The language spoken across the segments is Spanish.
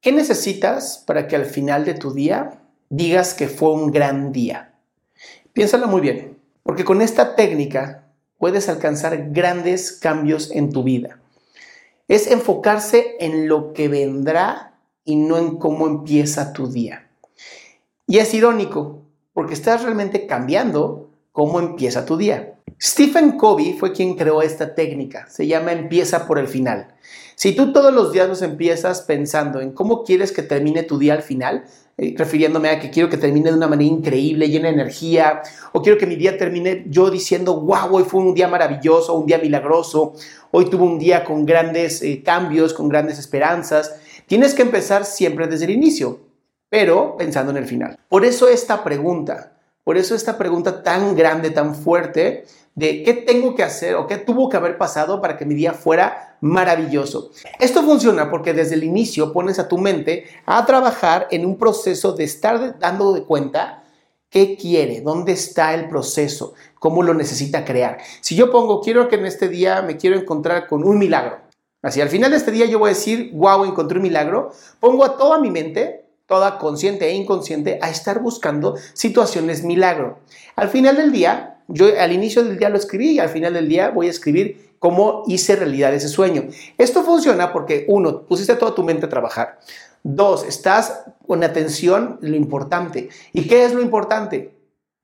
¿Qué necesitas para que al final de tu día digas que fue un gran día? Piénsalo muy bien, porque con esta técnica puedes alcanzar grandes cambios en tu vida. Es enfocarse en lo que vendrá y no en cómo empieza tu día. Y es irónico, porque estás realmente cambiando cómo empieza tu día. Stephen Covey fue quien creó esta técnica, se llama empieza por el final. Si tú todos los días los empiezas pensando en cómo quieres que termine tu día al final, eh, refiriéndome a que quiero que termine de una manera increíble, llena de energía, o quiero que mi día termine yo diciendo, wow, hoy fue un día maravilloso, un día milagroso, hoy tuve un día con grandes eh, cambios, con grandes esperanzas, tienes que empezar siempre desde el inicio, pero pensando en el final. Por eso esta pregunta, por eso esta pregunta tan grande, tan fuerte, de qué tengo que hacer o qué tuvo que haber pasado para que mi día fuera maravilloso. Esto funciona porque desde el inicio pones a tu mente a trabajar en un proceso de estar dando de cuenta qué quiere, dónde está el proceso, cómo lo necesita crear. Si yo pongo, quiero que en este día me quiero encontrar con un milagro. Así, al final de este día yo voy a decir, wow, encontré un milagro. Pongo a toda mi mente toda consciente e inconsciente, a estar buscando situaciones milagro. Al final del día, yo al inicio del día lo escribí y al final del día voy a escribir cómo hice realidad ese sueño. Esto funciona porque, uno, pusiste toda tu mente a trabajar. Dos, estás con atención lo importante. ¿Y qué es lo importante?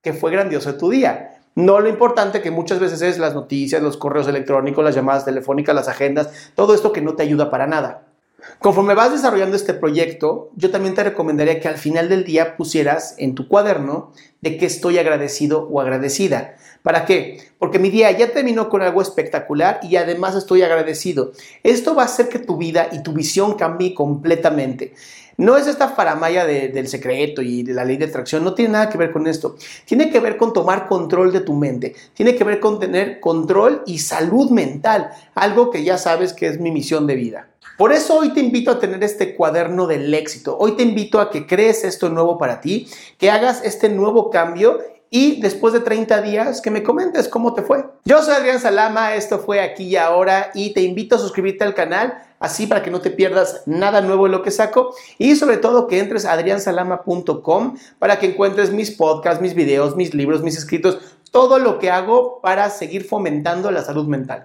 Que fue grandioso tu día. No lo importante que muchas veces es las noticias, los correos electrónicos, las llamadas telefónicas, las agendas, todo esto que no te ayuda para nada. Conforme vas desarrollando este proyecto, yo también te recomendaría que al final del día pusieras en tu cuaderno de que estoy agradecido o agradecida. ¿Para qué? Porque mi día ya terminó con algo espectacular y además estoy agradecido. Esto va a hacer que tu vida y tu visión cambie completamente. No es esta faramaya del secreto y de la ley de atracción, no tiene nada que ver con esto. Tiene que ver con tomar control de tu mente, tiene que ver con tener control y salud mental, algo que ya sabes que es mi misión de vida. Por eso hoy te invito a tener este cuaderno del éxito. Hoy te invito a que crees esto nuevo para ti, que hagas este nuevo cambio y después de 30 días que me comentes cómo te fue. Yo soy Adrián Salama, esto fue aquí y ahora y te invito a suscribirte al canal así para que no te pierdas nada nuevo de lo que saco y sobre todo que entres a adriansalama.com para que encuentres mis podcasts, mis videos, mis libros, mis escritos, todo lo que hago para seguir fomentando la salud mental.